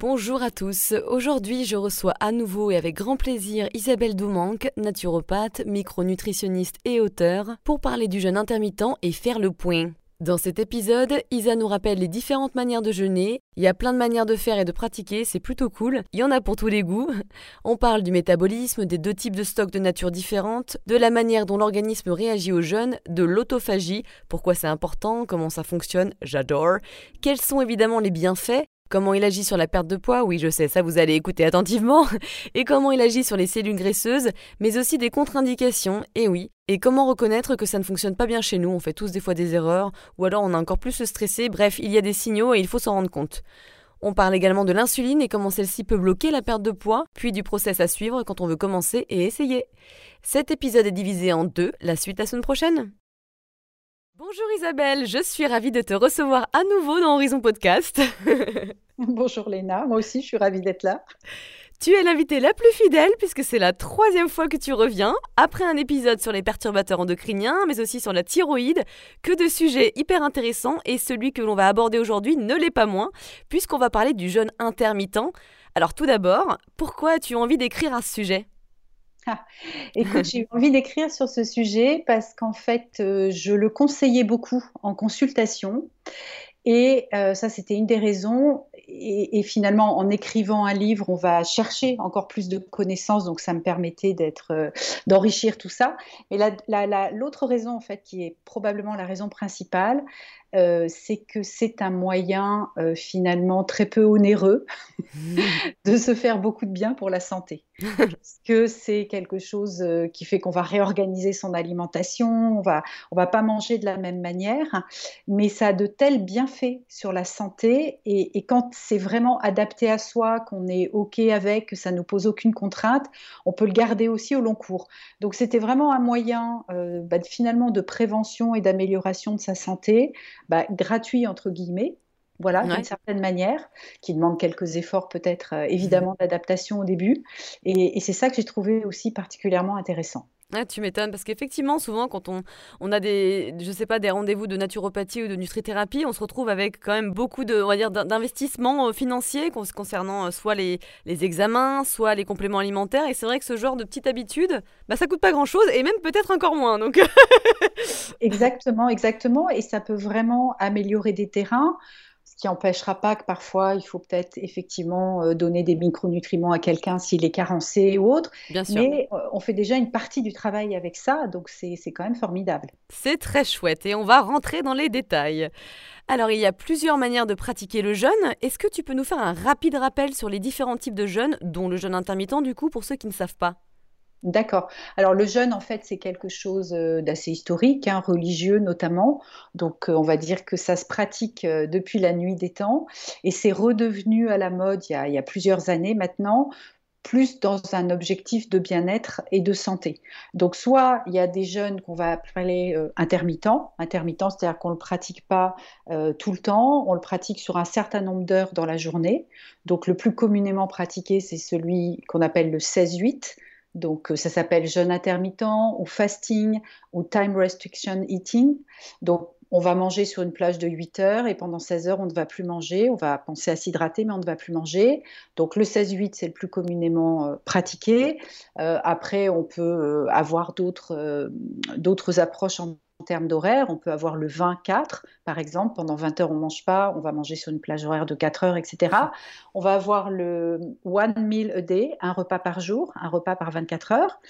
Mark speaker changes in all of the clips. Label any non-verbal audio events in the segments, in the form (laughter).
Speaker 1: Bonjour à tous. Aujourd'hui, je reçois à nouveau et avec grand plaisir Isabelle Doumanque, naturopathe, micronutritionniste et auteur, pour parler du jeûne intermittent et faire le point. Dans cet épisode, Isa nous rappelle les différentes manières de jeûner. Il y a plein de manières de faire et de pratiquer, c'est plutôt cool. Il y en a pour tous les goûts. On parle du métabolisme, des deux types de stocks de nature différentes, de la manière dont l'organisme réagit au jeûne, de l'autophagie, pourquoi c'est important, comment ça fonctionne, j'adore. Quels sont évidemment les bienfaits Comment il agit sur la perte de poids Oui, je sais, ça vous allez écouter attentivement. (laughs) Et comment il agit sur les cellules graisseuses, mais aussi des contre-indications, et oui. Et comment reconnaître que ça ne fonctionne pas bien chez nous On fait tous des fois des erreurs, ou alors on a encore plus stressé, bref, il y a des signaux et il faut s'en rendre compte. On parle également de l'insuline et comment celle-ci peut bloquer la perte de poids, puis du process à suivre quand on veut commencer et essayer. Cet épisode est divisé en deux, la suite la semaine prochaine. Bonjour Isabelle, je suis ravie de te recevoir à nouveau dans Horizon Podcast. (laughs)
Speaker 2: Bonjour Léna, moi aussi je suis ravie d'être là.
Speaker 1: Tu es l'invitée la plus fidèle puisque c'est la troisième fois que tu reviens, après un épisode sur les perturbateurs endocriniens, mais aussi sur la thyroïde, que de sujets hyper intéressants et celui que l'on va aborder aujourd'hui ne l'est pas moins, puisqu'on va parler du jeûne intermittent. Alors tout d'abord, pourquoi as-tu envie d'écrire à ce sujet? (laughs)
Speaker 2: Écoute, j'ai eu envie d'écrire sur ce sujet parce qu'en fait, euh, je le conseillais beaucoup en consultation. Et euh, ça, c'était une des raisons. Et, finalement, en écrivant un livre, on va chercher encore plus de connaissances. Donc, ça me permettait d'être, euh, d'enrichir tout ça. Mais l'autre raison, en fait, qui est probablement la raison principale, euh, c'est que c'est un moyen euh, finalement très peu onéreux (laughs) de se faire beaucoup de bien pour la santé. Parce que c'est quelque chose euh, qui fait qu'on va réorganiser son alimentation, on va, on va pas manger de la même manière, mais ça a de tels bienfaits sur la santé et, quand c'est vraiment adapté à soi, qu'on est OK avec, que ça ne nous pose aucune contrainte, on peut le garder aussi au long cours. Donc c'était vraiment un moyen bah, finalement de prévention et d'amélioration de sa santé bah, gratuit entre guillemets, voilà, d'une certaine manière, qui demande quelques efforts peut-être euh, évidemment d'adaptation au début. Et, c'est ça que j'ai trouvé aussi particulièrement intéressant.
Speaker 1: Tu m'étonnes parce qu'effectivement, souvent, quand on, on, a des, je sais pas, des rendez-vous de naturopathie ou de nutrithérapie, on se retrouve avec quand même beaucoup de, on va dire, d'investissements euh, financiers concernant euh, soit les, les, examens, soit les compléments alimentaires. Et c'est vrai que ce genre de petite habitude, bah, ça coûte pas grand-chose et même peut-être encore moins. Donc (laughs) (laughs)
Speaker 2: exactement, exactement. Et ça peut vraiment améliorer des terrains qui n'empêchera pas que parfois il faut peut-être effectivement euh, donner des micronutriments à quelqu'un s'il est carencé ou autre. Bien sûr. Mais euh, on fait déjà une partie du travail avec ça, donc c'est quand même formidable.
Speaker 1: C'est très chouette et on va rentrer dans les détails. Alors il y a plusieurs manières de pratiquer le jeûne. Est-ce que tu peux nous faire un rapide rappel sur les différents types de jeûne, dont le jeûne intermittent du coup pour ceux qui ne savent pas?
Speaker 2: D'accord. Alors le jeûne, en fait, c'est quelque chose euh, d'assez historique, hein, religieux notamment. Donc euh, on va dire que ça se pratique euh, depuis la nuit des temps et c'est redevenu à la mode il y, a, plusieurs années maintenant plus dans un objectif de bien-être et de santé. Donc soit il y a des jeûnes qu'on va appeler intermittents, intermittents, c'est-à-dire qu'on ne le pratique pas tout le temps, on le pratique sur un certain nombre d'heures dans la journée. Donc le plus communément pratiqué, c'est celui qu'on appelle le 16-8, donc, euh, ça s'appelle jeûne intermittent ou fasting ou time restriction eating. Donc, on va manger sur une plage de 8 heures et pendant 16 heures, on ne va plus manger. On va penser à s'hydrater, mais on ne va plus manger. Donc, le 16-8, c'est le plus communément euh, pratiqué. Euh, après, on peut avoir d'autres approches en en termes d'horaire. On peut avoir le 24, par exemple. Pendant 20 heures, on ne mange pas. On va manger sur une plage horaire de 4 heures, etc. On va avoir le one meal a day, un repas par jour, un repas par 24 heures.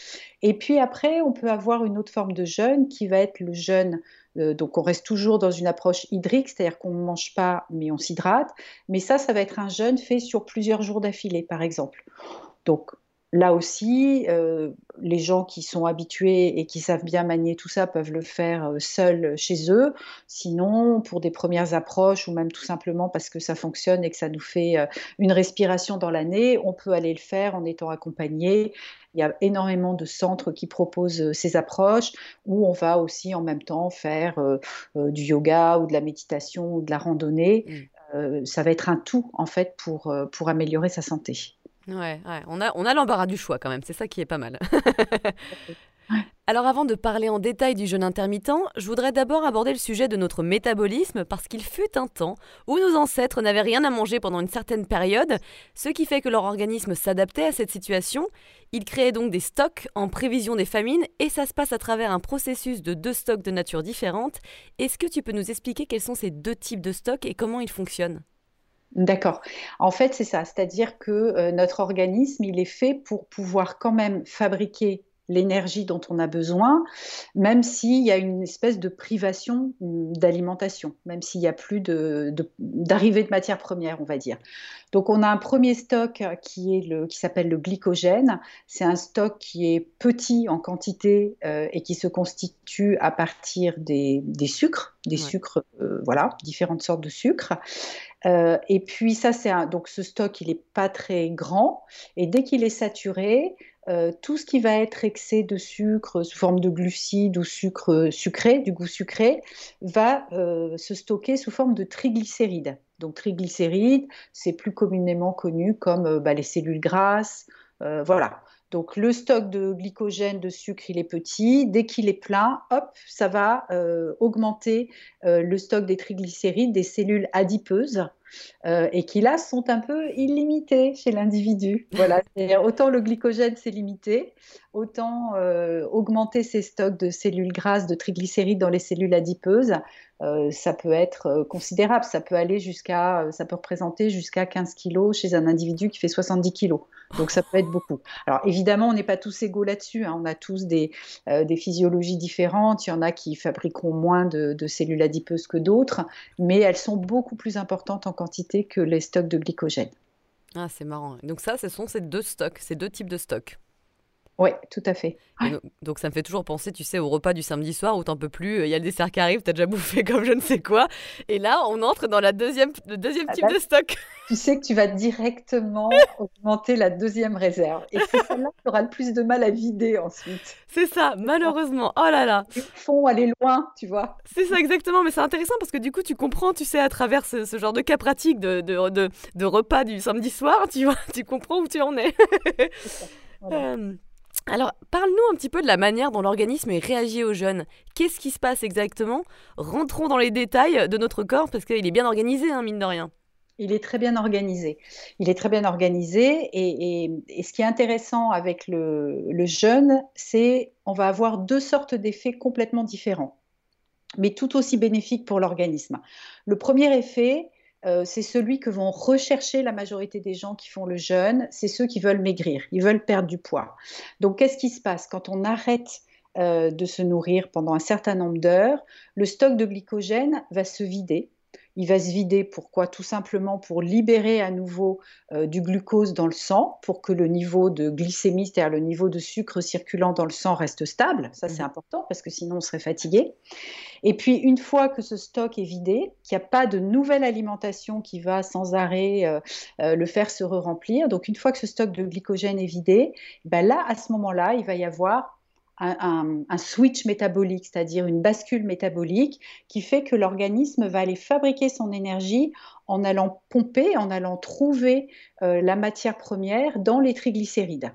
Speaker 2: Et puis après, on peut avoir une autre forme de jeûne qui va être le jeûne. Euh, donc, on reste toujours dans une approche hydrique, c'est-à-dire qu'on ne mange pas, mais on s'hydrate. Mais ça, ça va être un jeûne fait sur plusieurs jours d'affilée, par exemple. Donc, Là aussi, euh, les gens qui sont habitués et qui savent bien manier tout ça peuvent le faire euh, seuls chez eux. Sinon, pour des premières approches ou même tout simplement parce que ça fonctionne et que ça nous fait euh, une respiration dans l'année, on peut aller le faire en étant accompagné. Il y a énormément de centres qui proposent ces approches où on va aussi en même temps faire du yoga ou de la méditation ou de la randonnée. Mmh. ça va être un tout en fait pour, pour améliorer sa santé.
Speaker 1: Ouais, on a, on a l'embarras du choix quand même, c'est ça qui est pas mal. (laughs) Alors avant de parler en détail du jeûne intermittent, je voudrais d'abord aborder le sujet de notre métabolisme parce qu'il fut un temps où nos ancêtres n'avaient rien à manger pendant une certaine période, ce qui fait que leur organisme s'adaptait à cette situation. Ils créaient donc des stocks en prévision des famines et ça se passe à travers un processus de deux stocks de nature différente. Est-ce que tu peux nous expliquer quels sont ces deux types de stocks et comment ils fonctionnent?
Speaker 2: D'accord. En fait, c'est ça. C'est-à-dire que euh, notre organisme, il est fait pour pouvoir quand même fabriquer l'énergie dont on a besoin, même s'il y a une espèce de privation d'alimentation, même s'il n'y a plus d'arrivée de, de matières premières, on va dire. Donc on a un premier stock qui est le qui s'appelle le glycogène. C'est un stock qui est petit en quantité euh, et qui se constitue à partir des, sucres, des sucres, euh, voilà, différentes sortes de sucres. Euh, et puis ça, c'est donc ce stock, il n'est pas très grand. Et dès qu'il est saturé, euh, tout ce qui va être excès de sucre sous forme de glucides ou sucre sucré, du goût sucré, va euh, se stocker sous forme de triglycérides. Donc triglycérides, c'est plus communément connu comme bah, les cellules grasses. voilà. Donc le stock de glycogène, de sucre, il est petit. Dès qu'il est plein, hop, ça va euh, augmenter euh, le stock des triglycérides, des cellules adipeuses, euh, et qui là sont un peu illimitées chez l'individu. Voilà, (laughs) autant le glycogène c'est limité, autant augmenter ces stocks de cellules grasses, de triglycérides dans les cellules adipeuses, ça peut être considérable. Ça peut aller jusqu'à, ça peut représenter jusqu'à 15 kg chez un individu qui fait 70 kg. Donc ça peut être beaucoup. Alors évidemment, on n'est pas tous égaux là-dessus. Hein. On a tous des, euh, des, physiologies différentes. Il y en a qui fabriqueront moins de, cellules adipeuses que d'autres, mais elles sont beaucoup plus importantes en quantité que les stocks de glycogène.
Speaker 1: Ah, c'est marrant. Donc ça, ce sont ces deux stocks, ces deux types de stocks.
Speaker 2: Oui, tout à fait.
Speaker 1: Donc, ça me fait toujours penser, tu sais, au repas du samedi soir où t'en peux plus, il y a le dessert qui arrive, t'as déjà (laughs) bouffé comme je ne sais quoi. Et là, on entre dans la deuxième, le deuxième ah type de stock.
Speaker 2: Tu sais que tu vas directement (laughs) augmenter la deuxième réserve. Et c'est celle-là qui aura le plus de mal à vider ensuite.
Speaker 1: C'est ça, malheureusement. Oh là là.
Speaker 2: Ils font aller loin, tu vois.
Speaker 1: C'est ça, exactement. Mais c'est intéressant parce que du coup, tu comprends, tu sais, à travers ce, genre de cas pratique de, de, de, repas du samedi soir, tu vois, (laughs) tu comprends où tu en es. Euh, alors, parle-nous un petit peu de la manière dont l'organisme est réagi au jeûne. Qu'est-ce qui se passe exactement? Rentrons dans les détails de notre corps parce qu'il est bien organisé, hein, mine de rien.
Speaker 2: Il est très bien organisé. Il est très bien organisé et, ce qui est intéressant avec le, le jeûne, c'est on va avoir deux sortes d'effets complètement différents, mais tout aussi bénéfiques pour l'organisme. Le premier effet, euh, c'est celui que vont rechercher la majorité des gens qui font le jeûne, c'est ceux qui veulent maigrir, ils veulent perdre du poids. Donc qu'est-ce qui se passe quand on arrête euh, de se nourrir pendant un certain nombre d'heures? Le stock de glycogène va se vider il va se vider. Pourquoi? Tout simplement pour libérer à nouveau euh, du glucose dans le sang, pour que le niveau de glycémie, c'est-à-dire le niveau de sucre circulant dans le sang, reste stable. Ça, c'est mmh. important parce que sinon, on serait fatigué. Et puis, une fois que ce stock est vidé, qu'il n'y a pas de nouvelle alimentation qui va sans arrêt euh, euh, le faire se re-remplir, donc une fois que ce stock de glycogène est vidé, ben là, à ce moment-là, il va y avoir un, switch métabolique, c'est-à-dire une bascule métabolique qui fait que l'organisme va aller fabriquer son énergie en allant pomper, en allant trouver euh, la matière première dans les triglycérides.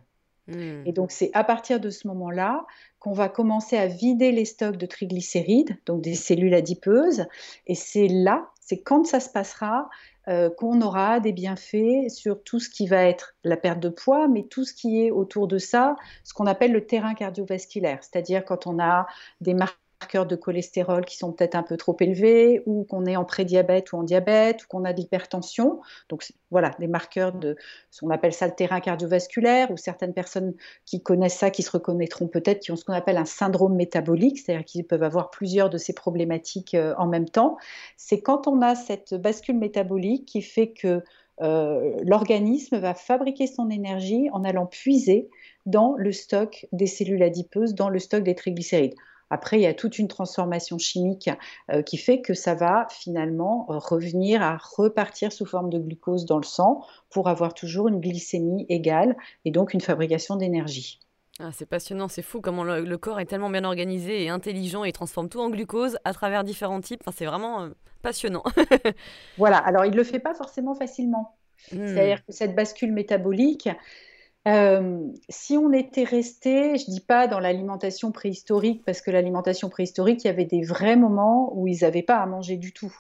Speaker 2: Hmm. Et donc c'est à partir de ce moment-là qu'on va commencer à vider les stocks de triglycérides, donc des cellules adipeuses. Et c'est là, c'est quand ça se passera euh, qu'on aura des bienfaits sur tout ce qui va être la perte de poids, mais tout ce qui est autour de ça, ce qu'on appelle le terrain cardiovasculaire, c'est-à-dire quand on a des marques marqueurs de cholestérol qui sont peut-être un peu trop élevés, ou qu'on est en prédiabète ou en diabète, ou qu'on a de l'hypertension. Donc voilà, des marqueurs de, on appelle ça le terrain cardiovasculaire, ou certaines personnes qui connaissent ça, qui se reconnaîtront peut-être, qui ont ce qu'on appelle un syndrome métabolique, c'est-à-dire qu'ils peuvent avoir plusieurs de ces problématiques euh, en même temps. C'est quand on a cette bascule métabolique qui fait que l'organisme va fabriquer son énergie en allant puiser dans le stock des cellules adipeuses, dans le stock des triglycérides. Après, il y a toute une transformation chimique euh, qui fait que ça va finalement euh, revenir à repartir sous forme de glucose dans le sang pour avoir toujours une glycémie égale et donc une fabrication d'énergie.
Speaker 1: Ah, c'est passionnant, c'est fou comment le, corps est tellement bien organisé et intelligent et transforme tout en glucose à travers différents types. Enfin, c'est vraiment euh, passionnant. (laughs)
Speaker 2: voilà, alors il ne le fait pas forcément facilement. Hmm. C'est-à-dire que cette bascule métabolique, euh, si on était resté, je dis pas dans l'alimentation préhistorique, parce que l'alimentation préhistorique, il y avait des vrais moments où ils n'avaient pas à manger du tout.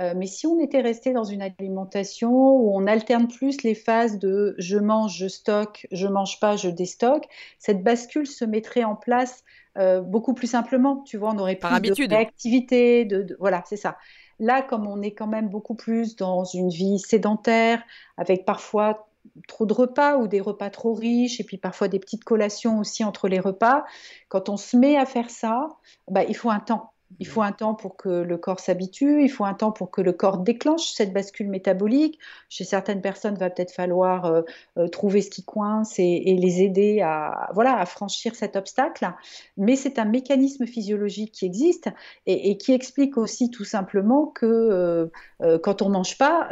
Speaker 2: Euh, mais si on était resté dans une alimentation où on alterne plus les phases de je mange, je stocke, je mange pas, je déstocke, cette bascule se mettrait en place euh, beaucoup plus simplement. Tu vois, on aurait
Speaker 1: Par
Speaker 2: plus
Speaker 1: habitude.
Speaker 2: de réactivité, de, voilà, c'est ça. Là, comme on est quand même beaucoup plus dans une vie sédentaire, avec parfois trop de repas ou des repas trop riches et puis parfois des petites collations aussi entre les repas. Quand on se met à faire ça, bah, il faut un temps. Il faut un temps pour que le corps s'habitue, il faut un temps pour que le corps déclenche cette bascule métabolique. Chez certaines personnes, il va peut-être falloir euh, euh, trouver ce qui coince et, les aider à, voilà, à franchir cet obstacle. Mais c'est un mécanisme physiologique qui existe et, qui explique aussi tout simplement que euh, quand on mange pas,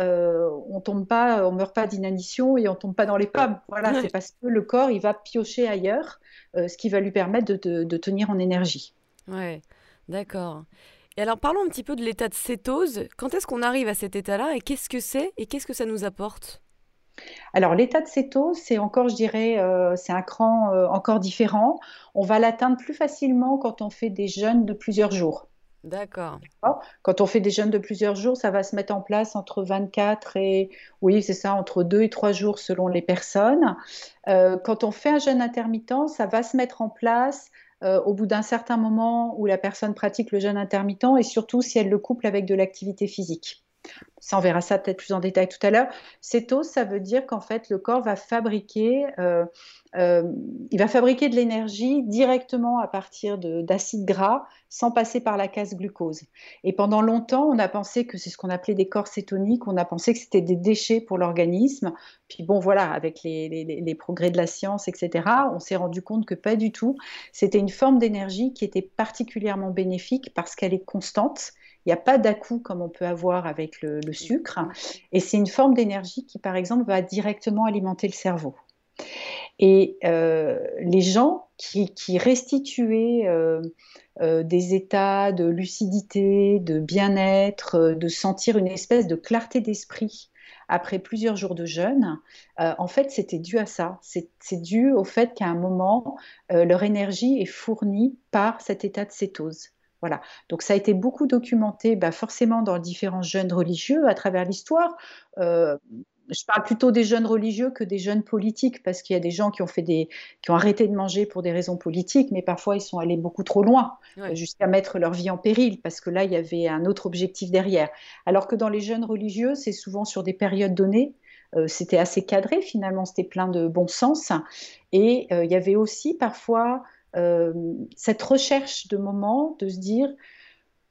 Speaker 2: on tombe pas, on meurt pas d'inanition et on tombe pas dans les pommes. Voilà, c'est parce que le corps il va piocher ailleurs, ce qui va lui permettre de, de tenir en énergie.
Speaker 1: Ouais. D'accord. Et alors parlons un petit peu de l'état de cétose. Quand est-ce qu'on arrive à cet état-là et qu'est-ce que c'est et qu'est-ce que ça nous apporte?
Speaker 2: Alors l'état de cétose, c'est encore, je dirais, euh, c'est un cran euh, encore différent. On va l'atteindre plus facilement quand on fait des jeûnes de plusieurs jours.
Speaker 1: D'accord.
Speaker 2: Quand on fait des jeûnes de plusieurs jours, ça va se mettre en place entre 24 et, oui, c'est ça, entre 2 et 3 jours selon les personnes. Euh, quand on fait un jeûne intermittent, ça va se mettre en place euh, au bout d'un certain moment où la personne pratique le jeûne intermittent et surtout si elle le couple avec de l'activité physique. Ça, on verra ça peut-être plus en détail tout à l'heure. Cétose, ça veut dire qu'en fait, le corps va fabriquer euh, euh, il va fabriquer de l'énergie directement à partir d'acides gras sans passer par la case glucose. Et pendant longtemps, on a pensé que c'est ce qu'on appelait des corps cétoniques, on a pensé que c'était des déchets pour l'organisme. Puis bon, voilà, avec les, les, progrès de la science, etc., on s'est rendu compte que pas du tout. C'était une forme d'énergie qui était particulièrement bénéfique parce qu'elle est constante. Il n'y a pas d'à-coup comme on peut avoir avec le, sucre. Et c'est une forme d'énergie qui, par exemple, va directement alimenter le cerveau. Et euh, les gens qui, restituaient euh, euh, des états de lucidité, de bien-être, de sentir une espèce de clarté d'esprit après plusieurs jours de jeûne, en fait, c'était dû à ça. C'est dû au fait qu'à un moment, leur énergie est fournie par cet état de cétose. Voilà. Donc ça a été beaucoup documenté, bah, forcément dans différents jeûnes religieux à travers l'histoire je parle plutôt des jeunes religieux que des jeunes politiques, parce qu'il y a des gens qui ont, fait des, qui ont arrêté de manger pour des raisons politiques, mais parfois ils sont allés beaucoup trop loin, jusqu'à mettre leur vie en péril, parce que là, il y avait un autre objectif derrière. Alors que dans les jeunes religieux, c'est souvent sur des périodes données, euh, c'était assez cadré finalement, c'était plein de bon sens, et euh, il y avait aussi parfois euh, cette recherche de moments, de se dire,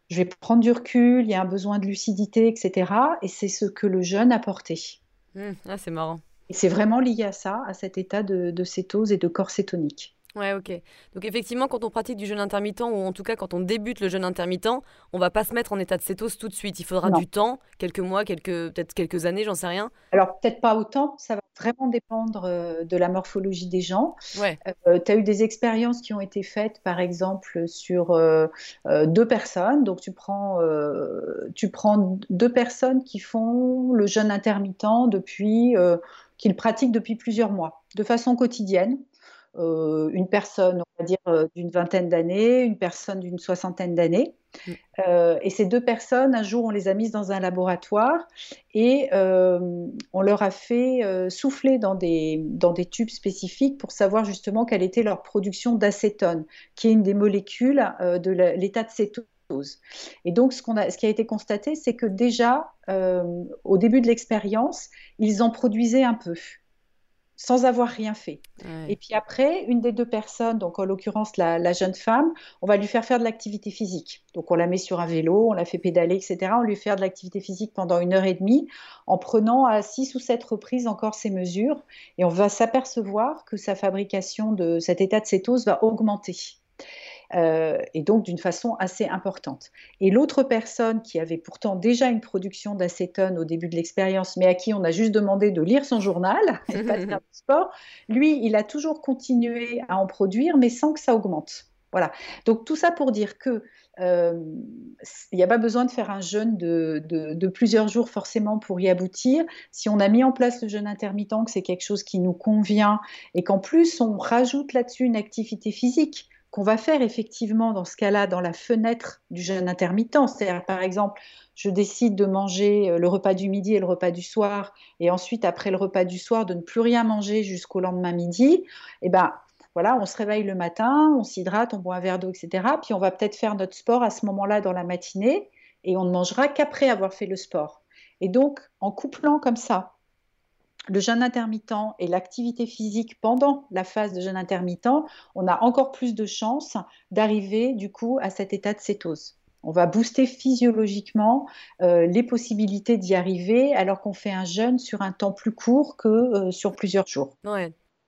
Speaker 2: je vais prendre du recul, il y a un besoin de lucidité, etc. Et c'est ce que le jeûne apportait.
Speaker 1: Mmh, ah, c'est marrant.
Speaker 2: Et c'est vraiment lié à ça, à cet état de, de cétose et de corps cétonique.
Speaker 1: Ouais, ok. Donc effectivement, quand on pratique du jeûne intermittent, ou en tout cas quand on débute le jeûne intermittent, on va pas se mettre en état de cétose tout de suite. Il faudra du temps, quelques mois, quelques peut-être quelques années, j'en sais rien.
Speaker 2: Alors peut-être pas autant, ça va vraiment dépendre euh, de la morphologie des gens.
Speaker 1: Ouais.
Speaker 2: Euh, tu as eu des expériences qui ont été faites, par exemple, sur euh, deux personnes. Donc tu prends, tu prends deux personnes qui font le jeûne intermittent depuis, qu'ils pratiquent depuis plusieurs mois, de façon quotidienne. Euh, une personne, on va dire, euh, d'une vingtaine d'années, une personne d'une soixantaine d'années. Mm. Euh, et ces deux personnes, un jour, on les a mises dans un laboratoire et on leur a fait souffler dans des, dans des tubes spécifiques pour savoir justement quelle était leur production d'acétone, qui est une des molécules de l'état de cétose. Et donc, ce, a, ce, qui a été constaté, c'est que déjà, au début de l'expérience, ils en produisaient un peu. Sans avoir rien fait. Et puis après, une des deux personnes, donc en l'occurrence la, jeune femme, on va lui faire faire de l'activité physique. Donc on la met sur un vélo, on la fait pédaler, etc. On lui fait faire de l'activité physique pendant une heure et demie en prenant à six ou sept reprises encore ces mesures. Et on va s'apercevoir que sa fabrication de cet état de cétose va augmenter. Euh, et donc d'une façon assez importante. Et l'autre personne qui avait pourtant déjà une production d'acétone au début de l'expérience, mais à qui on a juste demandé de lire son journal (laughs) et pas de faire du sport, lui, il a toujours continué à en produire, mais sans que ça augmente. Voilà. Donc tout ça pour dire que euh, il n'y a pas besoin de faire un jeûne de, de, plusieurs jours forcément pour y aboutir. Si on a mis en place le jeûne intermittent, que c'est quelque chose qui nous convient et qu'en plus on rajoute là-dessus une activité physique, qu'on va faire effectivement dans ce cas-là dans la fenêtre du jeûne intermittent. C'est-à-dire, par exemple, je décide de manger euh, le repas du midi et le repas du soir, et ensuite, après le repas du soir, de ne plus rien manger jusqu'au lendemain midi. Eh ben, voilà, on se réveille le matin, on s'hydrate, on boit un verre d'eau, etc. Puis on va peut-être faire notre sport à ce moment-là dans la matinée, et on ne mangera qu'après avoir fait le sport. Et donc, en couplant comme ça le jeûne intermittent et l'activité physique pendant la phase de jeûne intermittent, on a encore plus de chances d'arriver du coup à cet état de cétose. On va booster physiologiquement euh, les possibilités d'y arriver alors qu'on fait un jeûne sur un temps plus court que euh, sur plusieurs jours.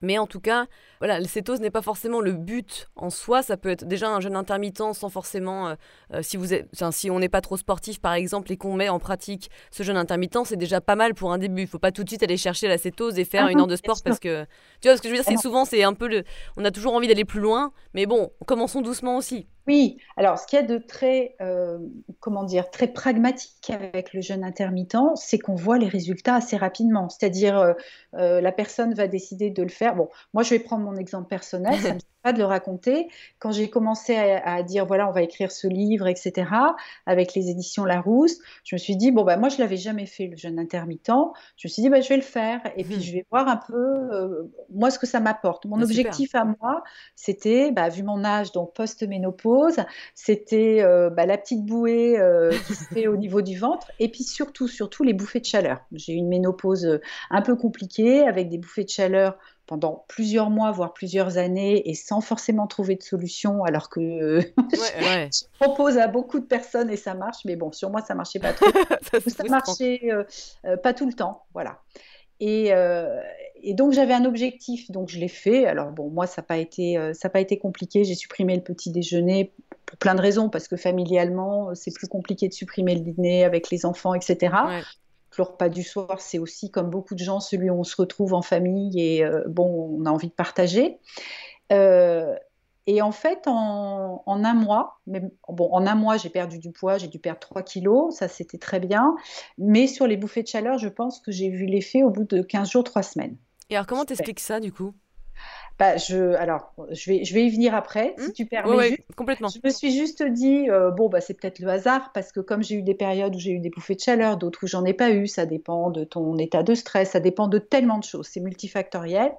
Speaker 1: Mais en tout cas, voilà, le cétose n'est pas forcément le but en soi. Ça peut être déjà un jeûne intermittent sans forcément, euh, euh, si vous êtes, si on n'est pas trop sportif par exemple et qu'on met en pratique ce jeûne intermittent, c'est déjà pas mal pour un début. Il faut pas tout de suite aller chercher la cétose et faire ah une heure de sport parce que tu vois ce que je veux dire, c'est souvent c'est un peu le, on a toujours envie d'aller plus loin, mais bon, commençons doucement aussi.
Speaker 2: Oui, alors ce qu'il y a de très, euh, comment dire, très pragmatique avec le jeûne intermittent, c'est qu'on voit les résultats assez rapidement. C'est-à-dire, la personne va décider de le faire. Bon, moi je vais prendre mon exemple personnel, ça me (laughs) pas de le raconter. Quand j'ai commencé à, dire voilà, on va écrire ce livre, etc., avec les éditions Larousse, je me suis dit bon bah moi je l'avais jamais fait le jeûne intermittent. Je me suis dit bah je vais le faire et puis je vais voir un peu euh, moi ce que ça m'apporte. Mon ah, objectif à moi, c'était bah, vu mon âge donc post c'était euh, bah, la petite bouée euh, qui se fait au (laughs) niveau du ventre et puis surtout surtout les bouffées de chaleur. J'ai eu une ménopause un peu compliquée avec des bouffées de chaleur pendant plusieurs mois, voire plusieurs années, et sans forcément trouver de solution, alors que (laughs) je propose à beaucoup de personnes et ça marche, mais bon, sur moi, ça marchait pas trop. (laughs) ça, marchait euh, euh, pas tout le temps, voilà. Et, euh, et donc j'avais un objectif, donc je l'ai fait. Alors bon, moi, ça n'a pas été, ça pas été compliqué. J'ai supprimé le petit déjeuner pour plein de raisons, parce que familialement, c'est plus compliqué de supprimer le dîner avec les enfants, etc le repas du soir, c'est aussi, comme beaucoup de gens, celui où on se retrouve en famille et euh, bon, on a envie de partager. Et en fait, en, un mois, mais, bon, en un mois, j'ai perdu du poids, j'ai dû perdre 3 kilos, ça c'était très bien. Mais sur les bouffées de chaleur, je pense que j'ai vu l'effet au bout de 15 jours, 3 semaines.
Speaker 1: Et alors, comment t'expliques ça du coup?
Speaker 2: Bah, je, alors, je vais, je vais y venir après, si hmm tu permets.
Speaker 1: Oui, complètement.
Speaker 2: Je me suis juste dit, euh, bon, bah, c'est peut-être le hasard, parce que comme j'ai eu des périodes où j'ai eu des bouffées de chaleur, d'autres où j'en ai pas eu, ça dépend de ton état de stress, ça dépend de tellement de choses, c'est multifactoriel.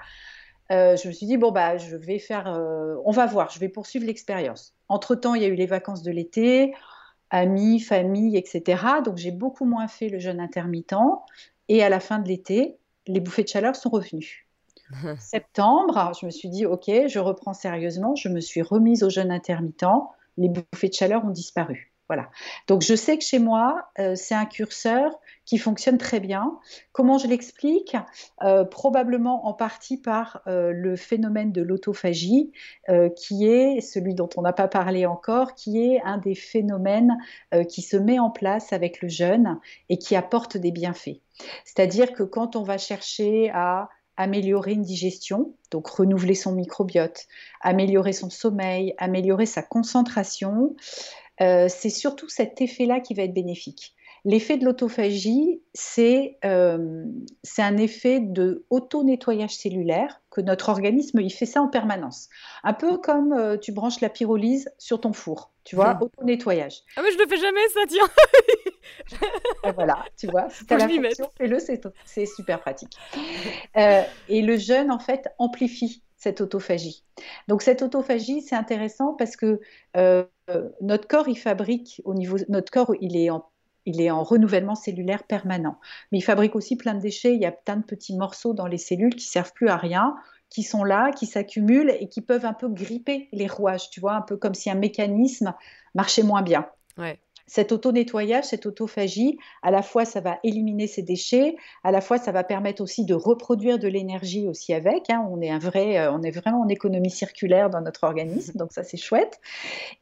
Speaker 2: Euh, je me suis dit, bon, bah, je vais faire, euh, on va voir, je vais poursuivre l'expérience. Entre-temps, il y a eu les vacances de l'été, amis, famille, etc. Donc, j'ai beaucoup moins fait le jeûne intermittent. Et à la fin de l'été, les bouffées de chaleur sont revenues. (laughs) septembre, je me suis dit, OK, je reprends sérieusement. Je me suis remise au jeûne intermittent. Les bouffées de chaleur ont disparu. Voilà. Donc je sais que chez moi, euh, c'est un curseur qui fonctionne très bien. Comment je l'explique? Euh, Probablement en partie par euh, le phénomène de l'autophagie, qui est celui dont on n'a pas parlé encore, qui est un des phénomènes qui se met en place avec le jeûne et qui apporte des bienfaits. C'est-à-dire que quand on va chercher à améliorer une digestion, donc renouveler son microbiote, améliorer son sommeil, améliorer sa concentration. Euh, c'est surtout cet effet-là qui va être bénéfique. L'effet de l'autophagie, c'est euh, un effet de auto-nettoyage cellulaire que notre organisme, il fait ça en permanence. Un peu comme euh, tu branches la pyrolyse sur ton four, tu vois, auto-nettoyage.
Speaker 1: Ah mais je le fais jamais ça, tiens
Speaker 2: ah, (laughs) Voilà, tu vois, si tu as la fonction, fais-le, c'est super pratique. Euh, et le jeûne, en fait, amplifie cette autophagie. Donc cette autophagie, c'est intéressant parce que euh, notre corps, il fabrique au niveau, notre corps, il est en il est en renouvellement cellulaire permanent. Mais il fabrique aussi plein de déchets. Il y a plein de petits morceaux dans les cellules qui servent plus à rien, qui sont là, qui s'accumulent et qui peuvent un peu gripper les rouages. Tu vois, un peu comme si un mécanisme marchait moins bien. Cet auto-nettoyage, cette autophagie, à la fois ça va éliminer ces déchets, à la fois ça va permettre aussi de reproduire de l'énergie aussi avec. Hein. On est un vrai, euh, on est vraiment en économie circulaire dans notre organisme, donc ça c'est chouette.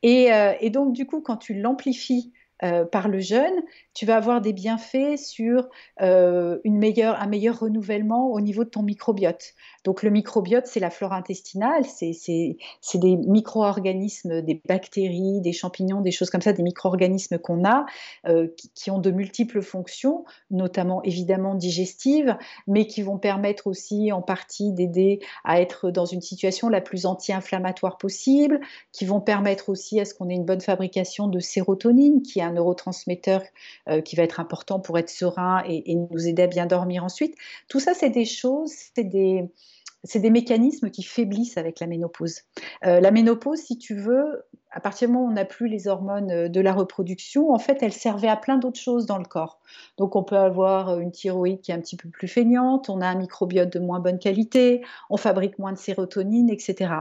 Speaker 2: Et, euh, et, donc du coup, quand tu l'amplifies euh, par le jeûne, tu vas avoir des bienfaits sur euh, une meilleure, un meilleur renouvellement au niveau de ton microbiote. Donc le microbiote, c'est la flore intestinale, c'est des micro-organismes, des bactéries, des champignons, des choses comme ça, des micro-organismes qu'on a, euh, qui, ont de multiples fonctions, notamment évidemment digestives, mais qui vont permettre aussi en partie d'aider à être dans une situation la plus anti-inflammatoire possible, qui vont permettre aussi à ce qu'on ait une bonne fabrication de sérotonine, qui est neurotransmetteur euh, qui va être important pour être serein et, nous aider à bien dormir ensuite. Tout ça, c'est des choses, c'est des, c'est des mécanismes qui faiblissent avec la ménopause. Euh, la ménopause, si tu veux, à partir du moment où on n'a plus les hormones euh, de la reproduction, en fait, elle servait à plein d'autres choses dans le corps. Donc, on peut avoir euh, une thyroïde qui est un petit peu plus feignante, on a un microbiote de moins bonne qualité, on fabrique moins de sérotonine, etc.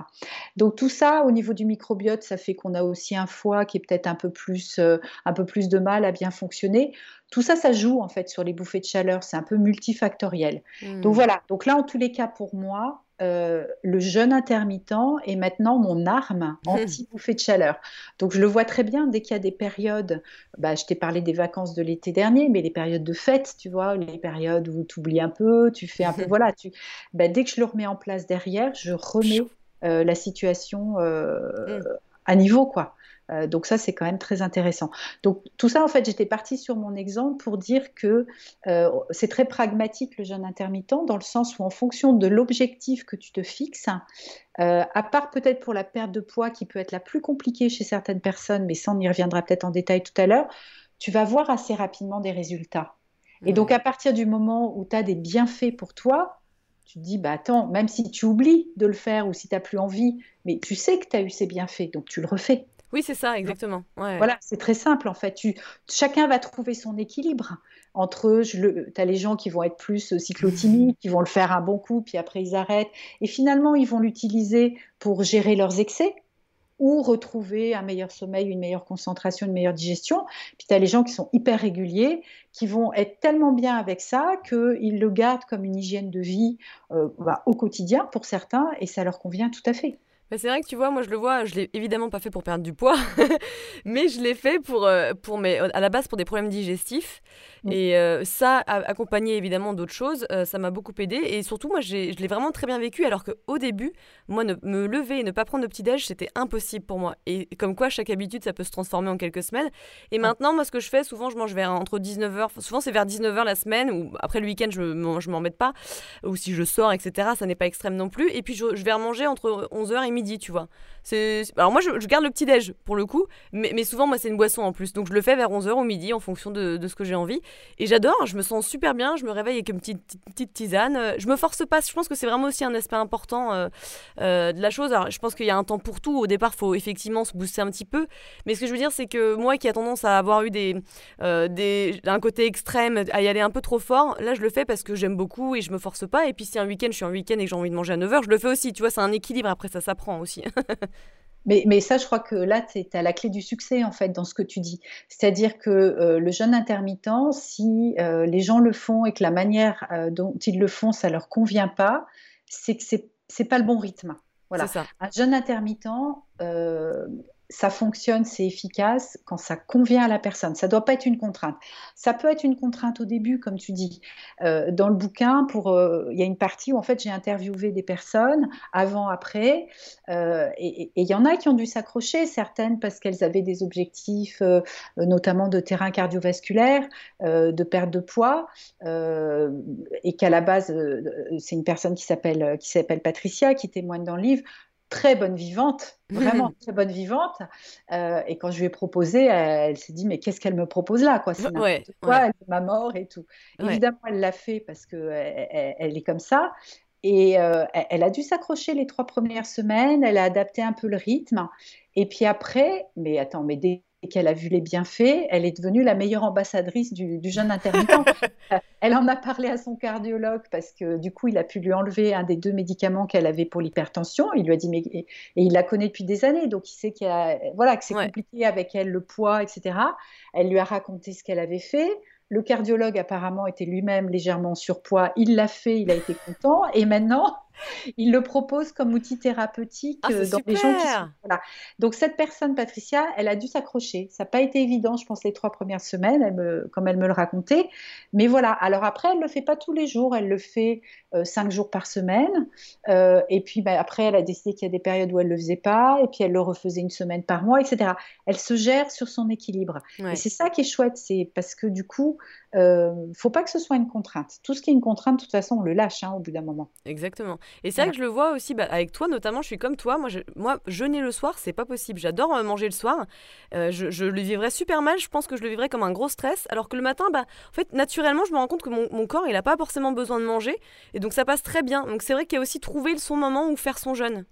Speaker 2: Donc, tout ça, au niveau du microbiote, ça fait qu'on a aussi un foie qui est peut-être un peu plus, euh, un peu plus de mal à bien fonctionner. Tout ça, ça joue en fait sur les bouffées de chaleur. C'est un peu multifactoriel. Mmh. Donc voilà. Donc là, en tous les cas, pour moi, euh, le jeûne intermittent est maintenant mon arme anti-bouffée de chaleur. Donc je le vois très bien dès qu'il y a des périodes, bah, je t'ai parlé des vacances de l'été dernier, mais les périodes de fête, tu vois, les périodes où tu oublies un peu, tu fais un peu, voilà, tu, bah, dès que je le remets en place derrière, je remets euh, la situation euh, mm. à niveau, quoi. Euh, donc ça, c'est quand même très intéressant. Donc tout ça, en fait, j'étais partie sur mon exemple pour dire que euh, c'est très pragmatique le jeûne intermittent, dans le sens où en fonction de l'objectif que tu te fixes, euh, à part peut-être pour la perte de poids qui peut être la plus compliquée chez certaines personnes, mais ça on y reviendra peut-être en détail tout à l'heure, tu vas voir assez rapidement des résultats. Et donc à partir du moment où tu as des bienfaits pour toi, tu te dis, bah attends, même si tu oublies de le faire ou si tu n'as plus envie, mais tu sais que tu as eu ces bienfaits, donc tu le refais.
Speaker 1: Oui, c'est ça, exactement.
Speaker 2: Voilà, c'est très simple en fait. Tu, chacun va trouver son équilibre entre Tu as les gens qui vont être plus euh, cyclotimiques, qui vont le faire un bon coup, puis après ils arrêtent. Et finalement, ils vont l'utiliser pour gérer leurs excès ou retrouver un meilleur sommeil, une meilleure concentration, une meilleure digestion. Puis tu as les gens qui sont hyper réguliers, qui vont être tellement bien avec ça qu'ils le gardent comme une hygiène de vie euh, bah, au quotidien pour certains, et ça leur convient tout à fait
Speaker 1: c'est vrai que tu vois, moi je le vois, je l'ai évidemment pas fait pour perdre du poids, (laughs) mais je l'ai fait pour, euh, pour mes, à la base pour des problèmes digestifs. Mm. Et euh, ça, accompagné évidemment d'autres choses, euh, ça m'a beaucoup aidé. Et surtout, moi, je l'ai vraiment très bien vécu, alors qu'au début, moi, ne, me lever et ne pas prendre de petit-déj, c'était impossible pour moi. Et comme quoi, chaque habitude, ça peut se transformer en quelques semaines. Et maintenant, moi, ce que je fais, souvent, je mange vers entre 19h, souvent c'est vers 19h la semaine, ou après le week-end, je ne m'embête pas, ou si je sors, etc., ça n'est pas extrême non plus. Et puis, je, je vais manger entre 11h et midi, tu vois. Alors moi, je, garde le petit-déj pour le coup, mais, souvent, moi, c'est une boisson en plus. Donc je le fais vers 11h au midi en fonction de, ce que j'ai envie. Et j'adore, je me sens super bien, je me réveille avec une petite, tisane. Je me force pas, je pense que c'est vraiment aussi un aspect important euh, euh, de la chose. Alors je pense qu'il y a un temps pour tout. Au départ, faut effectivement se booster un petit peu. Mais ce que je veux dire, c'est que moi qui a tendance à avoir eu des, euh, un côté extrême, à y aller un peu trop fort, là, je le fais parce que j'aime beaucoup et je me force pas. Et puis si un week-end, je suis en week-end et que j'ai envie de manger à 9h, je le fais aussi. Tu vois, c'est un équilibre. Après, ça s'apprend aussi. (laughs)
Speaker 2: Mais, ça, je crois que là, tu as la clé du succès, en fait, dans ce que tu dis. C'est-à-dire que euh, le jeûne intermittent, si euh, les gens le font et que la manière euh, dont ils le font, ça leur convient pas, c'est que c'est n'est pas le bon rythme. Voilà.
Speaker 1: Ça.
Speaker 2: Un jeûne intermittent, ça fonctionne, c'est efficace quand ça convient à la personne. Ça ne doit pas être une contrainte. Ça peut être une contrainte au début, comme tu dis. Euh, dans le bouquin, euh, il y a une partie où en fait j'ai interviewé des personnes avant, après, euh, et il y en a qui ont dû s'accrocher, certaines parce qu'elles avaient des objectifs, notamment de terrain cardiovasculaire, de perte de poids, et qu'à la base, c'est une personne qui s'appelle Patricia qui témoigne dans le livre très bonne vivante, (laughs) vraiment très bonne vivante. Euh, et quand je lui ai proposé, elle, s'est dit mais qu'est-ce qu'elle me propose là quoi? C'est
Speaker 1: ouais,
Speaker 2: quoi, elle est ma mort et tout. Évidemment, elle l'a fait parce que elle, est comme ça. Et euh, elle a dû s'accrocher les trois premières semaines. Elle a adapté un peu le rythme. Et puis après, mais attends, mais dès qu'elle a vu les bienfaits, elle est devenue la meilleure ambassadrice du, jeûne intermittent. (laughs) elle en a parlé à son cardiologue parce que du coup, il a pu lui enlever un des deux médicaments qu'elle avait pour l'hypertension. Il lui a dit, mais et, il la connaît depuis des années, donc il sait qu'il voilà, que c'est compliqué avec elle le poids, etc. Elle lui a raconté ce qu'elle avait fait. Le cardiologue apparemment était lui-même légèrement surpoids. Il l'a fait, il a été content. Et maintenant, (laughs) il le propose comme outil thérapeutique
Speaker 1: ah,
Speaker 2: euh, dans les gens qui sont. Voilà. Donc cette personne, Patricia, elle a dû s'accrocher. Ça n'a pas été évident, je pense, les trois premières semaines, elle me, comme elle me le racontait. Mais voilà. Alors après, elle ne le fait pas tous les jours, elle le fait euh, cinq jours par semaine. Euh, et puis bah, après, elle a décidé qu'il y a des périodes où elle ne le faisait pas, et puis elle le refaisait une semaine par mois, etc. Elle se gère sur son équilibre. Et c'est ça qui est chouette, c'est parce que du coup, il ne faut pas que ce soit une contrainte. Tout ce qui est une contrainte, de toute façon, on le lâche hein, au bout d'un moment.
Speaker 1: Exactement. Et c'est vrai que je le vois aussi bah, avec toi, notamment, je suis comme toi. Moi, je, moi jeûner le soir, c'est pas possible. J'adore euh, manger le soir. Euh, je, le vivrais super mal. Je pense que je le vivrais comme un gros stress. Alors que le matin, bah, en fait, naturellement, je me rends compte que mon, corps, il n'a pas forcément besoin de manger. Et donc, ça passe très bien. Donc, c'est vrai qu'il y a aussi trouver son moment où faire son jeûne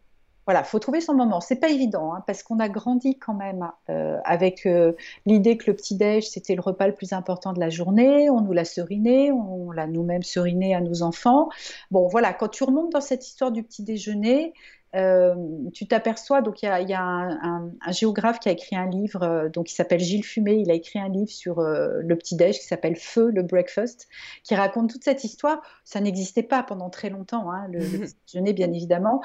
Speaker 2: voilà, faut trouver son moment. C'est pas évident hein, parce qu'on a grandi quand même euh, avec euh, l'idée que le petit déj c'était le repas le plus important de la journée. On nous l'a seriné, on l'a nous-mêmes seriné à nos enfants. Bon, voilà, quand tu remontes dans cette histoire du petit déjeuner, euh, tu t'aperçois, donc il y a, un, géographe qui a écrit un livre, euh, donc il s'appelle Gilles Fumé, il a écrit un livre sur euh, le petit-déj qui s'appelle Feu, le breakfast, qui raconte toute cette histoire. Ça n'existait pas pendant très longtemps, hein, le, (laughs) déjeuner bien évidemment.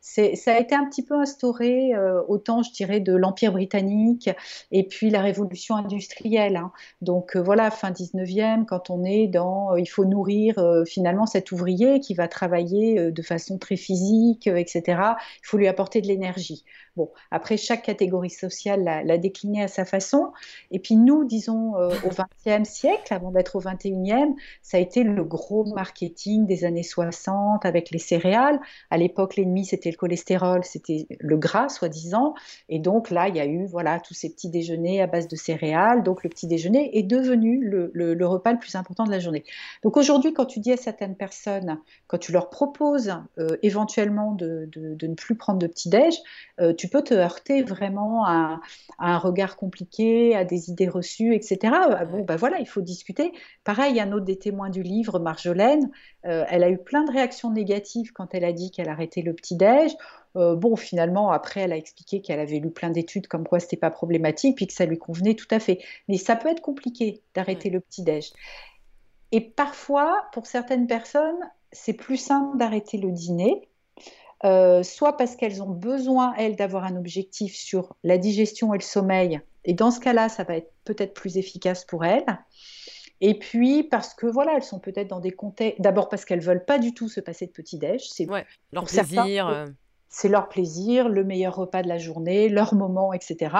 Speaker 2: Ça a été un petit peu instauré autant, je dirais, de l'Empire britannique et puis la révolution industrielle. Hein. Donc voilà, fin 19e, quand on est dans, il faut nourrir finalement cet ouvrier qui va travailler de façon très physique, etc il faut lui apporter de l'énergie. Bon, après, chaque catégorie sociale l'a décliné à sa façon. Et puis nous, disons, euh, au XXe siècle, avant d'être au XXIe, ça a été le gros marketing des années 60 avec les céréales. À l'époque, l'ennemi, c'était le cholestérol, c'était le gras, soi-disant. Et donc là, il y a eu voilà, tous ces petits déjeuners à base de céréales. Donc le petit déjeuner est devenu le, repas le plus important de la journée. Donc aujourd'hui, quand tu dis à certaines personnes, quand tu leur proposes euh, éventuellement de, ne plus prendre de petit-déj, euh, tu peux te heurter vraiment à, un regard compliqué, à des idées reçues, etc. Ah, bon, ben voilà, il faut discuter. Pareil, un autre des témoins du livre, Marjolaine, euh, elle a eu plein de réactions négatives quand elle a dit qu'elle arrêtait le petit-déj. Euh, bon, finalement, après, elle a expliqué qu'elle avait lu plein d'études comme quoi c'était pas problématique, puis que ça lui convenait tout à fait. Mais ça peut être compliqué d'arrêter le petit-déj. Et parfois, pour certaines personnes, c'est plus simple d'arrêter le dîner euh, soit parce qu'elles ont besoin, elles, d'avoir un objectif sur la digestion et le sommeil, et dans ce cas-là, ça va être peut-être plus efficace pour elles. Et puis parce que voilà, elles sont peut-être dans des contextes. D'abord parce qu'elles veulent pas du tout se passer de petit déj.
Speaker 1: C'est leur plaisir. Euh.
Speaker 2: C'est leur plaisir, le meilleur repas de la journée, leur moment, etc.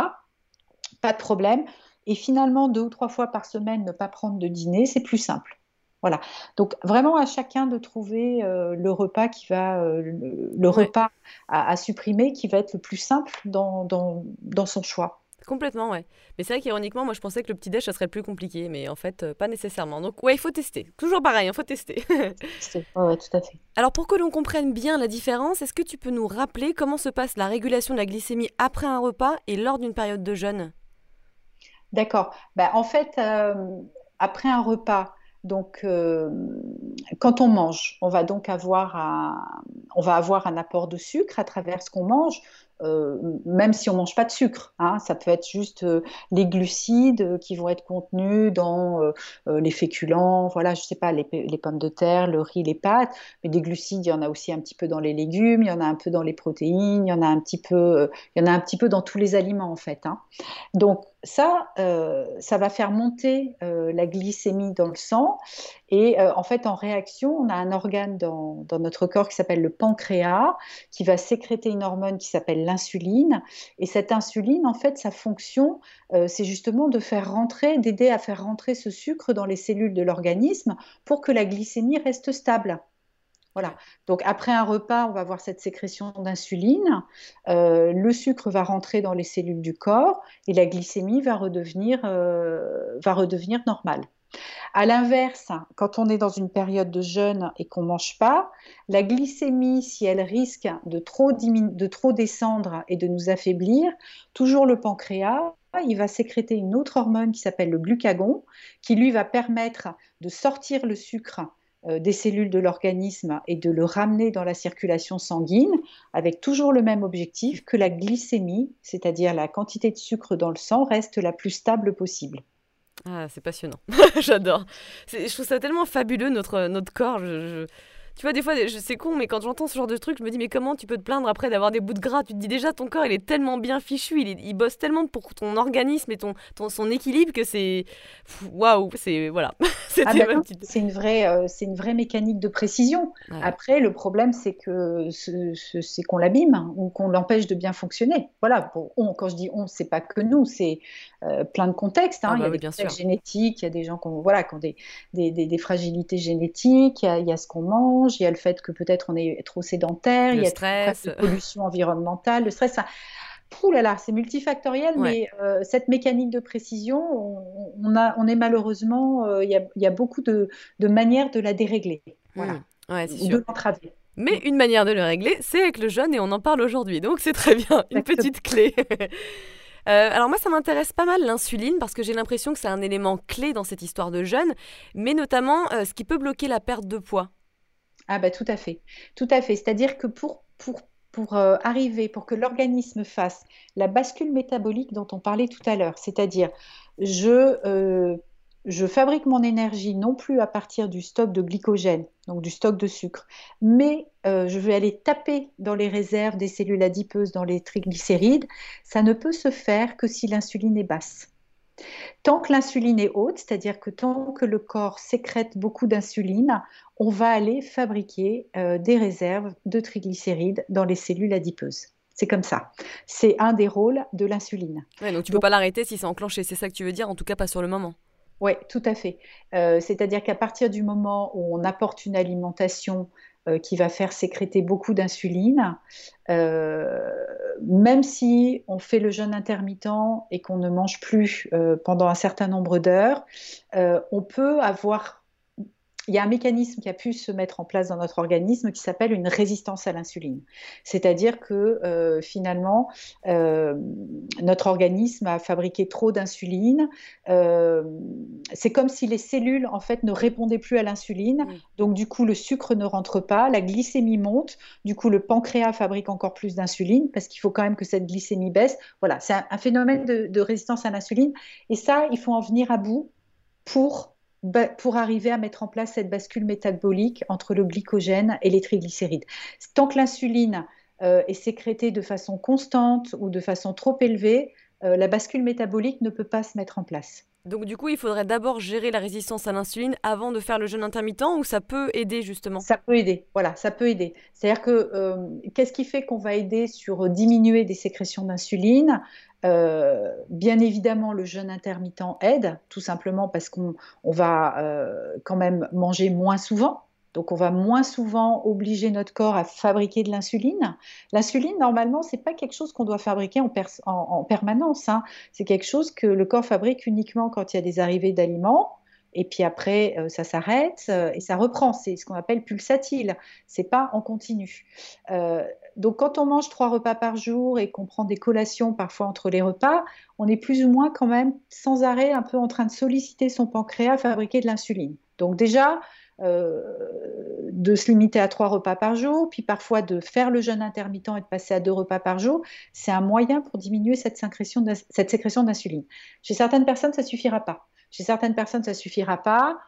Speaker 2: Pas de problème. Et finalement, deux ou trois fois par semaine, ne pas prendre de dîner, c'est plus simple. Voilà. Donc vraiment à chacun de trouver euh, le repas qui va, euh, le, repas à, supprimer qui va être le plus simple dans, dans, son choix.
Speaker 1: Complètement, ouais. Mais c'est vrai qu'ironiquement, moi je pensais que le petit déj ça serait plus compliqué, mais en fait euh, pas nécessairement. Donc ouais, il faut tester. Toujours pareil, il hein, faut tester. (laughs)
Speaker 2: ouais, tout à fait.
Speaker 1: Alors pour que l'on comprenne bien la différence, est-ce que tu peux nous rappeler comment se passe la régulation de la glycémie après un repas et lors d'une période de jeûne?
Speaker 2: D'accord. Bah, en fait, après un repas, donc, euh, quand on mange, on va donc avoir un, apport de sucre à travers ce qu'on mange. Euh, même si on mange pas de sucre. Hein, ça peut être juste euh, les glucides qui vont être contenus dans les féculents, voilà, je sais pas, les, pommes de terre, le riz, les pâtes. Mais des glucides, il y en a aussi un petit peu dans les légumes, il y en a un peu dans les protéines, il y en a un petit peu, il y en a un petit peu dans tous les aliments en fait. Hein. Donc ça, ça va faire monter la glycémie dans le sang et en fait, en réaction, on a un organe dans, dans notre corps qui s'appelle le pancréas, qui va sécréter une hormone qui s'appelle l'insuline. Et cette insuline, en fait, sa fonction, euh, c'est justement de faire rentrer, d'aider à faire rentrer ce sucre dans les cellules de l'organisme pour que la glycémie reste stable. Voilà. Donc après un repas, on va avoir cette sécrétion d'insuline. Euh, le sucre va rentrer dans les cellules du corps et la glycémie va redevenir, euh, va redevenir normale. À l'inverse, quand on est dans une période de jeûne et qu'on mange pas, la glycémie, si elle risque de trop, de trop descendre et de nous affaiblir, toujours le pancréas, il va sécréter une autre hormone qui s'appelle le glucagon, qui lui va permettre de sortir le sucre des cellules de l'organisme et de le ramener dans la circulation sanguine avec toujours le même objectif que la glycémie, c'est-à-dire la quantité de sucre dans le sang, reste la plus stable possible.
Speaker 1: Ah, c'est passionnant. (laughs) J'adore. Je trouve ça tellement fabuleux, notre, notre corps. Tu vois, des fois, c'est con, mais quand j'entends ce genre de truc, je me dis, mais comment tu peux te plaindre après d'avoir des bouts de gras? Tu te dis déjà, ton corps, il est tellement bien fichu, il, il bosse tellement pour ton organisme et ton, ton son équilibre que c'est. Waouh C'est. Voilà. (laughs)
Speaker 2: Ah bah c'est une, vraie, euh, une vraie mécanique de précision. Après, le problème, c'est que c'est qu'on l'abîme hein, ou qu'on l'empêche de bien fonctionner. Voilà. Pour on, quand je dis on, c'est pas que nous, c'est euh, plein de contextes. Hein. Ah il y a bah des contextes génétiques, il y a des gens qui ont, voilà, qui ont des, des, des, fragilités génétiques, il y a, il y a ce qu'on mange il y a le fait que peut-être on est trop sédentaire, il y a
Speaker 1: stress.
Speaker 2: la pollution environnementale, le stress. Ouh là là, c'est multifactoriel, mais euh, cette mécanique de précision, on, a, on est malheureusement, euh, il y, a, beaucoup de, manières de la dérégler, voilà,
Speaker 1: mmh. de l'entraver. Mais une manière de le régler, c'est avec le jeûne et on en parle aujourd'hui. Donc c'est très bien, une petite clé. (laughs) Euh, alors moi, ça m'intéresse pas mal l'insuline parce que j'ai l'impression que c'est un élément clé dans cette histoire de jeûne, mais notamment ce qui peut bloquer la perte de poids.
Speaker 2: Ah bah tout à fait, tout à fait. C'est-à-dire que pour, euh, arriver, pour que l'organisme fasse la bascule métabolique dont on parlait tout à l'heure, c'est-à-dire je, euh, je fabrique mon énergie non plus à partir du stock de glycogène, donc du stock de sucre, mais euh, je vais aller taper dans les réserves des cellules adipeuses, dans les triglycérides, ça ne peut se faire que si l'insuline est basse. Tant que l'insuline est haute, c'est-à-dire que tant que le corps sécrète beaucoup d'insuline, on va aller fabriquer euh, des réserves de triglycérides dans les cellules adipeuses. C'est comme ça. C'est un des rôles de l'insuline.
Speaker 1: donc tu ne peux pas l'arrêter si c'est enclenché, c'est ça que tu veux dire, en tout cas pas sur le moment.
Speaker 2: Oui, tout à fait. Euh, c'est-à-dire qu'à partir du moment où on apporte une alimentation euh, qui va faire sécréter beaucoup d'insuline, euh, même si on fait le jeûne intermittent et qu'on ne mange plus euh, pendant un certain nombre d'heures, on peut avoir il y a un mécanisme qui a pu se mettre en place dans notre organisme qui s'appelle une résistance à l'insuline. C'est-à-dire que euh, finalement, euh, notre organisme a fabriqué trop d'insuline. Euh, c'est comme si les cellules, en fait, ne répondaient plus à l'insuline. Donc, du coup, le sucre ne rentre pas, la glycémie monte. Du coup, le pancréas fabrique encore plus d'insuline parce qu'il faut quand même que cette glycémie baisse. Voilà, c'est un, phénomène de, de résistance à l'insuline. Et ça, il faut en venir à bout pour pour arriver à mettre en place cette bascule métabolique entre le glycogène et les triglycérides. Tant que l'insuline euh, est sécrétée de façon constante ou de façon trop élevée, euh, la bascule métabolique ne peut pas se mettre en place.
Speaker 1: Donc du coup, il faudrait d'abord gérer la résistance à l'insuline avant de faire le jeûne intermittent ou ça peut aider justement?
Speaker 2: Ça peut aider, voilà, ça peut aider. C'est-à-dire que euh, qu'est-ce qui fait qu'on va aider sur diminuer des sécrétions d'insuline? Euh, bien évidemment, le jeûne intermittent aide, tout simplement parce qu'on va euh, quand même manger moins souvent. Donc, on va moins souvent obliger notre corps à fabriquer de l'insuline. L'insuline, normalement, c'est pas quelque chose qu'on doit fabriquer en, permanence. Hein. C'est quelque chose que le corps fabrique uniquement quand il y a des arrivées d'aliments et puis après euh, ça s'arrête et ça reprend. C'est ce qu'on appelle pulsatile. C'est pas en continu. Euh, donc quand on mange trois repas par jour et qu'on prend des collations parfois entre les repas, on est plus ou moins quand même sans arrêt un peu en train de solliciter son pancréas à fabriquer de l'insuline. Donc déjà, euh, de se limiter à trois repas par jour, puis parfois de faire le jeûne intermittent et de passer à deux repas par jour, c'est un moyen pour diminuer cette sécrétion d'insuline. Chez certaines personnes, ça suffira pas. Chez certaines personnes, ça suffira pas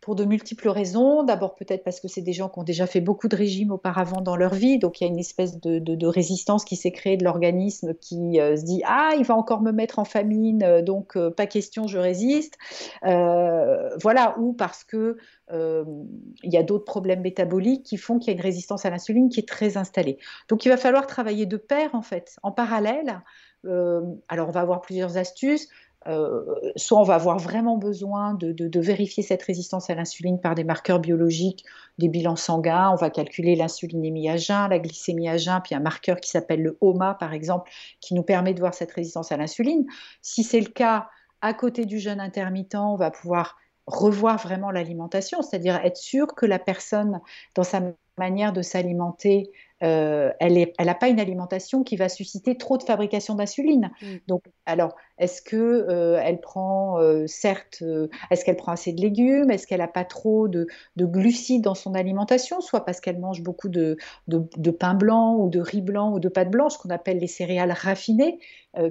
Speaker 2: pour de multiples raisons. D'abord peut-être parce que c'est des gens qui ont déjà fait beaucoup de régimes auparavant dans leur vie, donc il y a une espèce de, résistance qui s'est créée de l'organisme qui euh, se dit ah il va encore me mettre en famine, euh, donc euh, pas question, je résiste. voilà, ou parce que il y a d'autres problèmes métaboliques qui font qu'il y a une résistance à l'insuline qui est très installée. Donc il va falloir travailler de pair en fait, en parallèle. alors on va avoir plusieurs astuces. Euh, soit on va avoir vraiment besoin de, vérifier cette résistance à l'insuline par des marqueurs biologiques, des bilans sanguins. On va calculer l'insulinémie à jeun, la glycémie à jeun, puis un marqueur qui s'appelle le HOMA, par exemple, qui nous permet de voir cette résistance à l'insuline. Si c'est le cas, à côté du jeûne intermittent, on va pouvoir revoir vraiment l'alimentation, c'est-à-dire être sûr que la personne, dans sa manière de s'alimenter, euh, elle n'a pas une alimentation qui va susciter trop de fabrication d'insuline. Mm. Donc, alors, est-ce que euh, prend, euh, certes, est-ce qu'elle prend assez de légumes? Est-ce qu'elle n'a pas trop de, glucides dans son alimentation? Soit parce qu'elle mange beaucoup de, de, pain blanc ou de riz blanc ou de pâte blanche, qu'on appelle les céréales raffinées,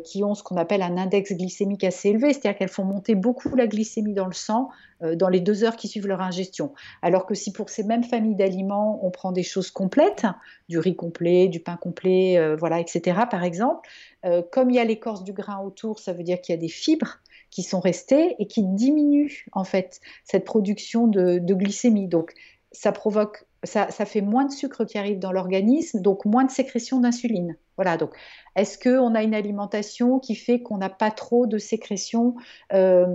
Speaker 2: qui ont ce qu'on appelle un index glycémique assez élevé, c'est-à-dire qu'elles font monter beaucoup la glycémie dans le sang dans les deux heures qui suivent leur ingestion. Alors que si pour ces mêmes familles d'aliments, on prend des choses complètes, du riz complet, du pain complet, euh, voilà, etc. Par exemple, euh, comme il y a l'écorce du grain autour, ça veut dire qu'il y a des fibres qui sont restées et qui diminuent en fait cette production de, de glycémie. Donc ça provoque ça, fait moins de sucre qui arrive dans l'organisme, donc moins de sécrétion d'insuline. Voilà, donc est-ce qu'on a une alimentation qui fait qu'on n'a pas trop de sécrétion, euh,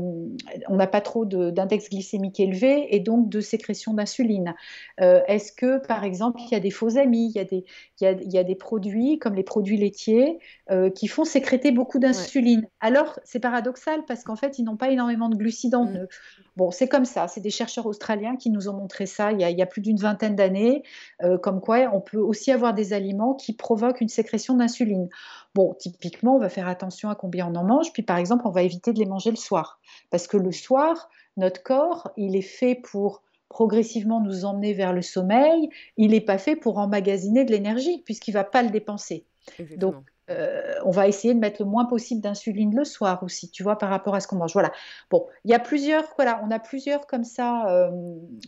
Speaker 2: on n'a pas trop d'index glycémique élevé et donc de sécrétion d'insuline? Euh, Est-ce que, par exemple, il y a des faux amis, il y a des, il y a, des produits comme les produits laitiers euh, qui font sécréter beaucoup d'insuline? Alors, c'est paradoxal parce qu'en fait, ils n'ont pas énormément de glucides en mm. eux. Bon, c'est comme ça. C'est des chercheurs australiens qui nous ont montré ça il y a, il y a plus d'une vingtaine d'années, comme quoi on peut aussi avoir des aliments qui provoquent une sécrétion d'insuline. Bon, typiquement, on va faire attention à combien on en mange, puis par exemple, on va éviter de les manger le soir. Parce que le soir, notre corps, il est fait pour progressivement nous emmener vers le sommeil, il n'est pas fait pour emmagasiner de l'énergie, puisqu'il ne va pas le dépenser. Donc, euh, on va essayer de mettre le moins possible d'insuline le soir aussi, tu vois, par rapport à ce qu'on mange. Voilà. Bon, il y a plusieurs, voilà, on a plusieurs comme ça euh,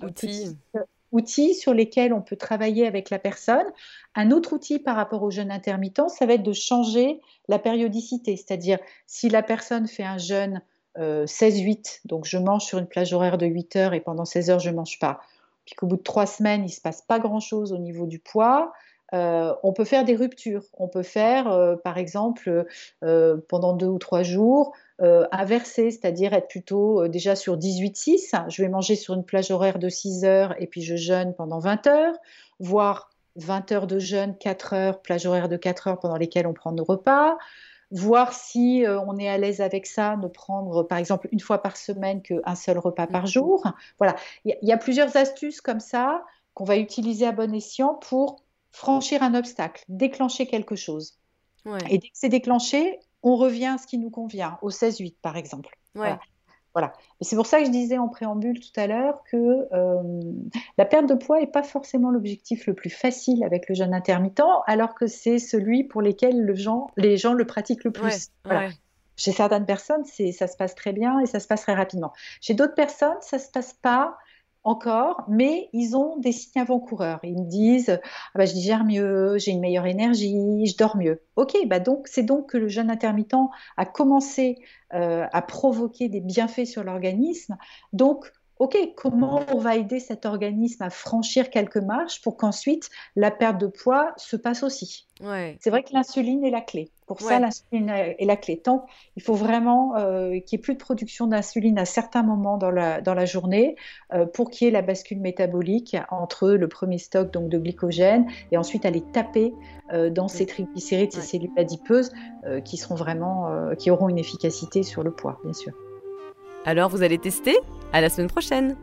Speaker 2: outils outils sur lesquels on peut travailler avec la personne. Un autre outil par rapport au jeûne intermittent, ça va être de changer la périodicité. C'est-à-dire, si la personne fait un jeûne 16-8, euh, donc je mange sur une plage horaire de 8 heures et pendant 16 heures, je ne mange pas. Puis qu'au bout de trois semaines, il ne se passe pas grand-chose au niveau du poids. Euh, on peut faire des ruptures. On peut faire, euh, par exemple, pendant deux ou trois jours, euh, inverser, c'est-à-dire être plutôt euh, déjà sur 18-6. Je vais manger sur une plage horaire de 6 heures et puis je jeûne pendant 20 heures, voire 20 heures de jeûne, 4 heures, plage horaire de 4 heures pendant lesquelles on prend nos repas. Voir si euh, on est à l'aise avec ça, ne prendre par exemple une fois par semaine qu'un seul repas par jour. Voilà, il y, a plusieurs astuces comme ça qu'on va utiliser à bon escient pour franchir un obstacle, déclencher quelque chose. Et dès que c'est déclenché, on revient à ce qui nous convient, au 16-8 par exemple. Voilà. c'est pour ça que je disais en préambule tout à l'heure que euh, la perte de poids n'est pas forcément l'objectif le plus facile avec le jeûne intermittent, alors que c'est celui pour lequel le les gens le pratiquent le plus. Chez certaines personnes, ça se passe très bien et ça se passe très rapidement. Chez d'autres personnes, ça ne se passe pas encore, mais ils ont des signes avant-coureurs. Ils me disent ah bah, je digère mieux, j'ai une meilleure énergie, je dors mieux. Ok, bah donc c'est donc que le jeûne intermittent a commencé euh, à provoquer des bienfaits sur l'organisme. Donc OK, comment on va aider cet organisme à franchir quelques marches pour qu'ensuite la perte de poids se passe aussi? C'est vrai que l'insuline est la clé. Pour ça, l'insuline est la clé. Tant il faut vraiment euh, qu'il n'y ait plus de production d'insuline à certains moments dans la, dans la journée euh, pour qu'il y ait la bascule métabolique entre le premier stock donc, de glycogène et ensuite aller taper euh, dans ces triglycérides, ces cellules adipeuses qui, seront vraiment, qui auront une efficacité sur le poids, bien sûr.
Speaker 1: Alors, vous allez tester. À la semaine prochaine